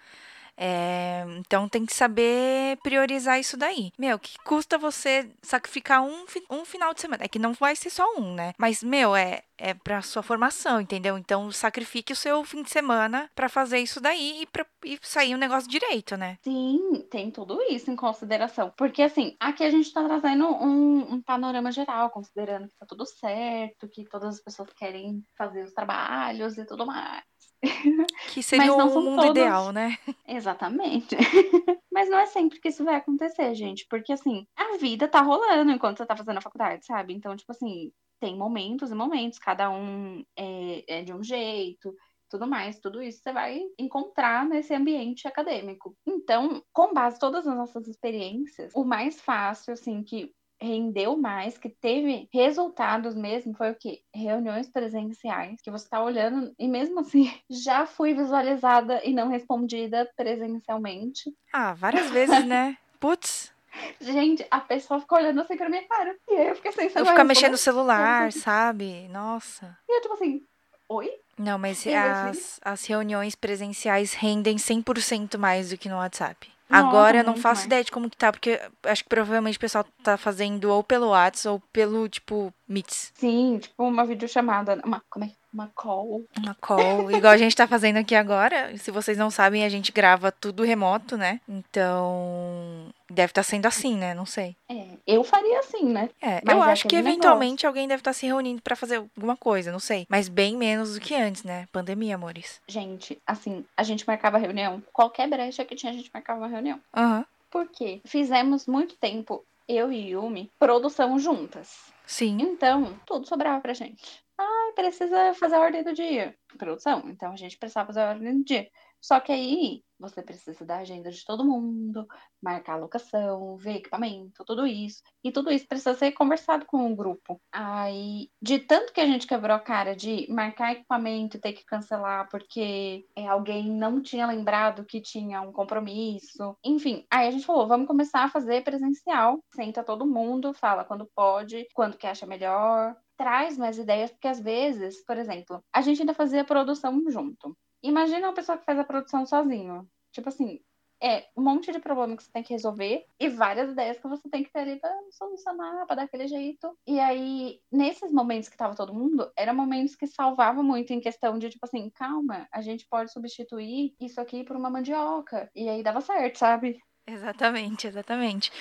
É, então tem que saber priorizar isso daí. Meu, que custa você sacrificar um, um final de semana? É que não vai ser só um, né? Mas, meu, é, é pra sua formação, entendeu? Então sacrifique o seu fim de semana pra fazer isso daí e, pra, e sair o negócio direito, né? Sim, tem tudo isso em consideração. Porque, assim, aqui a gente tá trazendo um, um panorama geral, considerando que tá tudo certo, que todas as pessoas querem fazer os trabalhos e tudo mais. [LAUGHS] Que seria o mundo todos. ideal, né? Exatamente. [LAUGHS] Mas não é sempre que isso vai acontecer, gente. Porque, assim, a vida tá rolando enquanto você tá fazendo a faculdade, sabe? Então, tipo assim, tem momentos e momentos, cada um é, é de um jeito, tudo mais, tudo isso você vai encontrar nesse ambiente acadêmico. Então, com base em todas as nossas experiências, o mais fácil, assim, que rendeu mais, que teve resultados mesmo, foi o quê? Reuniões presenciais, que você tá olhando e mesmo assim [LAUGHS] já fui visualizada e não respondida presencialmente. Ah, várias vezes, né? [LAUGHS] Putz, Gente, a pessoa ficou olhando assim pra minha cara. E aí eu fiquei sem Eu ficar mexendo no celular, sabe? Nossa. E eu, tipo assim, oi? Não, mas as, as reuniões presenciais rendem 100% mais do que no WhatsApp. Agora eu não faço mais. ideia de como que tá, porque acho que provavelmente o pessoal tá fazendo ou pelo WhatsApp ou pelo, tipo, Meets. Sim, tipo uma videochamada. Uma, como é? Uma call. Uma call, igual a gente tá fazendo aqui agora. Se vocês não sabem, a gente grava tudo remoto, né? Então, deve estar sendo assim, né? Não sei. É, eu faria assim, né? É, Mas eu é acho que aquele eventualmente alguém deve estar se reunindo pra fazer alguma coisa, não sei. Mas bem menos do que antes, né? Pandemia, amores. Gente, assim, a gente marcava reunião. Qualquer brecha que tinha, a gente marcava uma reunião. Aham. Por quê? Fizemos muito tempo, eu e Yumi, produção juntas. Sim. Então, tudo sobrava pra gente. Ah, precisa fazer a ordem do dia. Produção. Então, a gente precisava fazer a ordem do dia. Só que aí, você precisa da agenda de todo mundo, marcar locação, ver equipamento, tudo isso. E tudo isso precisa ser conversado com o grupo. Aí, de tanto que a gente quebrou a cara de marcar equipamento e ter que cancelar porque é, alguém não tinha lembrado que tinha um compromisso. Enfim, aí a gente falou, vamos começar a fazer presencial. Senta todo mundo, fala quando pode, quando que acha melhor. Traz mais ideias, porque às vezes, por exemplo, a gente ainda fazia produção junto. Imagina uma pessoa que faz a produção sozinho. Tipo assim, é um monte de problema que você tem que resolver e várias ideias que você tem que ter ali pra solucionar, pra dar aquele jeito. E aí, nesses momentos que tava todo mundo, eram momentos que salvavam muito em questão de, tipo assim, calma, a gente pode substituir isso aqui por uma mandioca. E aí dava certo, sabe? Exatamente, exatamente.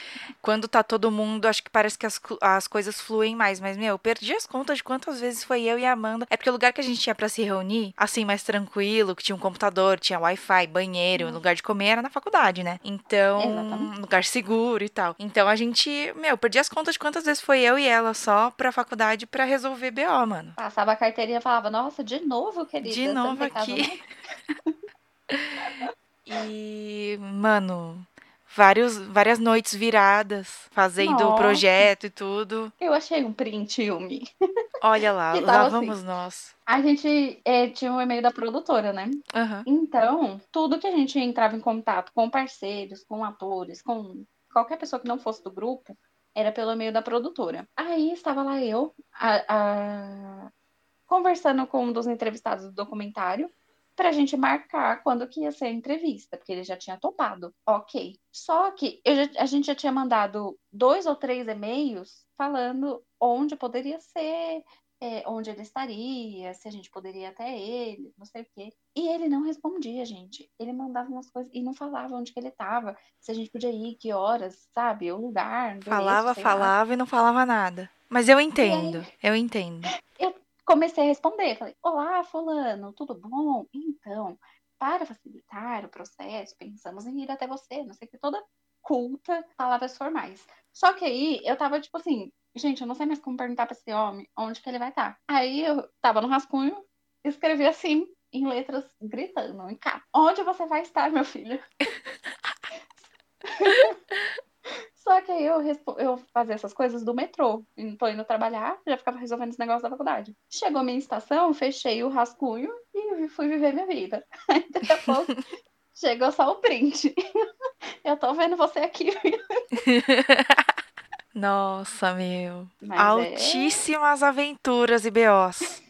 Quando tá todo mundo, acho que parece que as, as coisas fluem mais. Mas, meu, eu perdi as contas de quantas vezes foi eu e a Amanda. É porque o lugar que a gente tinha pra se reunir, assim, mais tranquilo, que tinha um computador, tinha Wi-Fi, banheiro, lugar de comer, era na faculdade, né? Então, Exatamente. lugar seguro e tal. Então a gente, meu, eu perdi as contas de quantas vezes foi eu e ela só pra faculdade pra resolver BO, mano. Passava a carteirinha e falava, nossa, de novo, querida. De novo aqui. não?" [LAUGHS] E, mano, vários, várias noites viradas, fazendo o projeto e tudo. Eu achei um print, Yumi. Olha lá, [LAUGHS] lá tava vamos nós. A gente é, tinha um e-mail da produtora, né? Aham. Então, tudo que a gente entrava em contato com parceiros, com atores, com qualquer pessoa que não fosse do grupo, era pelo e-mail da produtora. Aí estava lá eu, a- a- conversando com um dos entrevistados do documentário, pra gente marcar quando que ia ser a entrevista, porque ele já tinha topado. Ok. Só que eu já- a gente já tinha mandado dois ou três e-mails falando onde poderia ser, é, onde ele estaria, se a gente poderia ir até ele, não sei o quê. E ele não respondia, gente. Ele mandava umas coisas e não falava onde que ele estava, se a gente podia ir, que horas, sabe? O lugar, Falava, lá. falava e não falava nada. Mas eu entendo, eu entendo. Comecei a responder, falei: Olá, fulano, tudo bom? Então, para facilitar o processo, pensamos em ir até você, não sei o que, toda culta, palavras formais. Só que aí eu tava tipo assim, gente, eu não sei mais como perguntar pra esse homem onde que ele vai estar. Aí eu tava no rascunho, escrevi assim, em letras gritando, em cá. Onde você vai estar, meu filho? [LAUGHS] Só que aí eu, eu fazia essas coisas do metrô. Tô indo trabalhar, já ficava resolvendo esse negócio da faculdade. Chegou minha estação, fechei o rascunho e fui viver minha vida. [LAUGHS] Aí daqui a pouco [LAUGHS] chegou só o print. [LAUGHS] Eu tô vendo você aqui. Nossa, meu. Mas Altíssimas aventuras e BOs.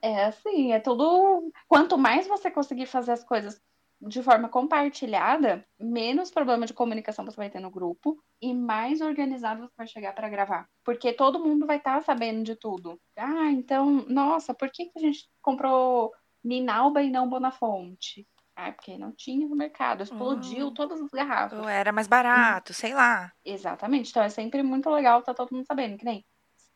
é, é assim, é tudo. Quanto mais você conseguir fazer as coisas de forma compartilhada, menos problema de comunicação você vai ter no grupo e mais organizado você vai chegar para gravar. Porque todo mundo vai estar sabendo de tudo. Ah, então, nossa, por que, que a gente comprou Minalba e não Bonafonte? Ah, porque não tinha no mercado, explodiu Hum. todas as garrafas. Ou era mais barato, sei lá. Exatamente. Então é sempre muito legal tá todo mundo sabendo. Que nem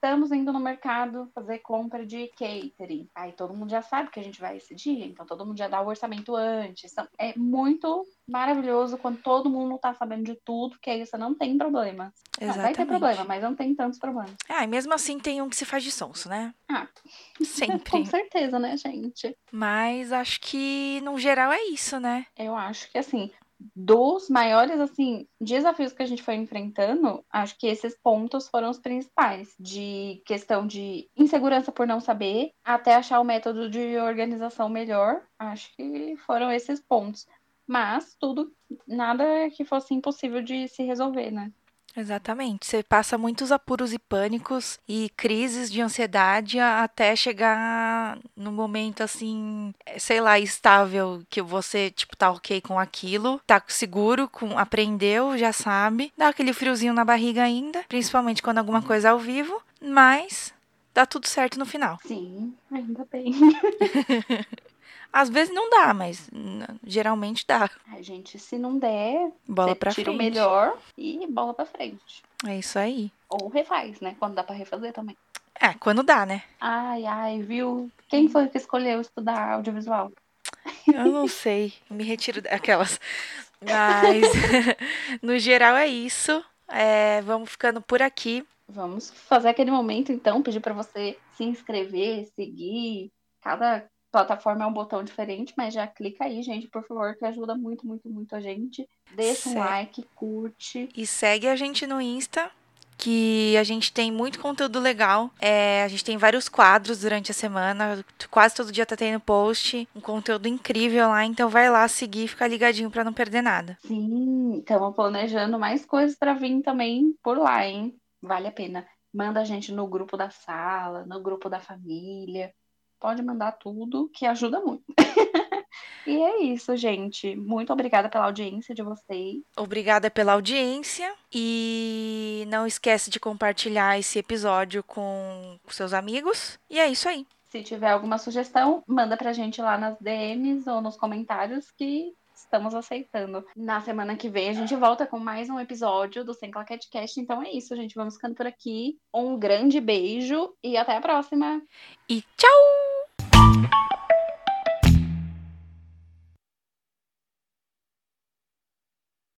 estamos indo no mercado fazer compra de catering. Aí todo mundo já sabe que a gente vai esse dia, então todo mundo já dá o orçamento antes. Então, é muito maravilhoso quando todo mundo tá sabendo de tudo, que aí você não tem problema. Não, vai Exatamente. ter problema, mas não tem tantos problemas. Ah, e mesmo assim tem um que se faz de sonso, né? Ah. [LAUGHS] Sempre. Com certeza, né, gente? Mas acho que, no geral, é isso, né? Eu acho que assim, dos maiores assim desafios que a gente foi enfrentando, acho que esses pontos foram os principais, de questão de insegurança por não saber, até achar o método de organização melhor. Acho que foram esses pontos. Mas tudo, nada que fosse impossível de se resolver, né? Exatamente. Você passa muitos apuros e pânicos e crises de ansiedade até chegar no momento assim, sei lá, estável, que você, tipo, tá ok com aquilo, tá seguro, com aprendeu, já sabe. Dá aquele friozinho na barriga ainda, principalmente quando alguma coisa é ao vivo, mas dá tudo certo no final. Sim, ainda bem. [LAUGHS] Às vezes não dá, mas geralmente dá. Ai, gente, se não der, bola pra tira frente. o melhor e bola pra frente. É isso aí. Ou refaz, né? Quando dá pra refazer também. É, quando dá, né? Ai, ai, viu? Quem foi que escolheu estudar audiovisual? Eu não [LAUGHS] sei. Me retiro daquelas. Mas, [LAUGHS] no geral, é isso. É, vamos ficando por aqui. Vamos fazer aquele momento, então, pedir para você se inscrever, seguir. Cada plataforma é um botão diferente, mas já clica aí, gente, por favor, que ajuda muito, muito, muito a gente. Deixa um like, curte. E segue a gente no Insta, que a gente tem muito conteúdo legal. É, a gente tem vários quadros durante a semana. Quase todo dia tá tendo post. Um conteúdo incrível lá. Então vai lá seguir ficar ligadinho pra não perder nada. Sim, estamos planejando mais coisas para vir também por lá, hein? Vale a pena. Manda a gente no grupo da sala, no grupo da família. Pode mandar tudo, que ajuda muito. [LAUGHS] e é isso, gente. Muito obrigada pela audiência de vocês. Obrigada pela audiência. E não esquece de compartilhar esse episódio com seus amigos. E é isso aí. Se tiver alguma sugestão, manda pra gente lá nas DMs ou nos comentários que estamos aceitando. Na semana que vem a gente volta com mais um episódio do Sem Claquete Cast. Então é isso, gente. Vamos ficando por aqui. Um grande beijo e até a próxima. E tchau!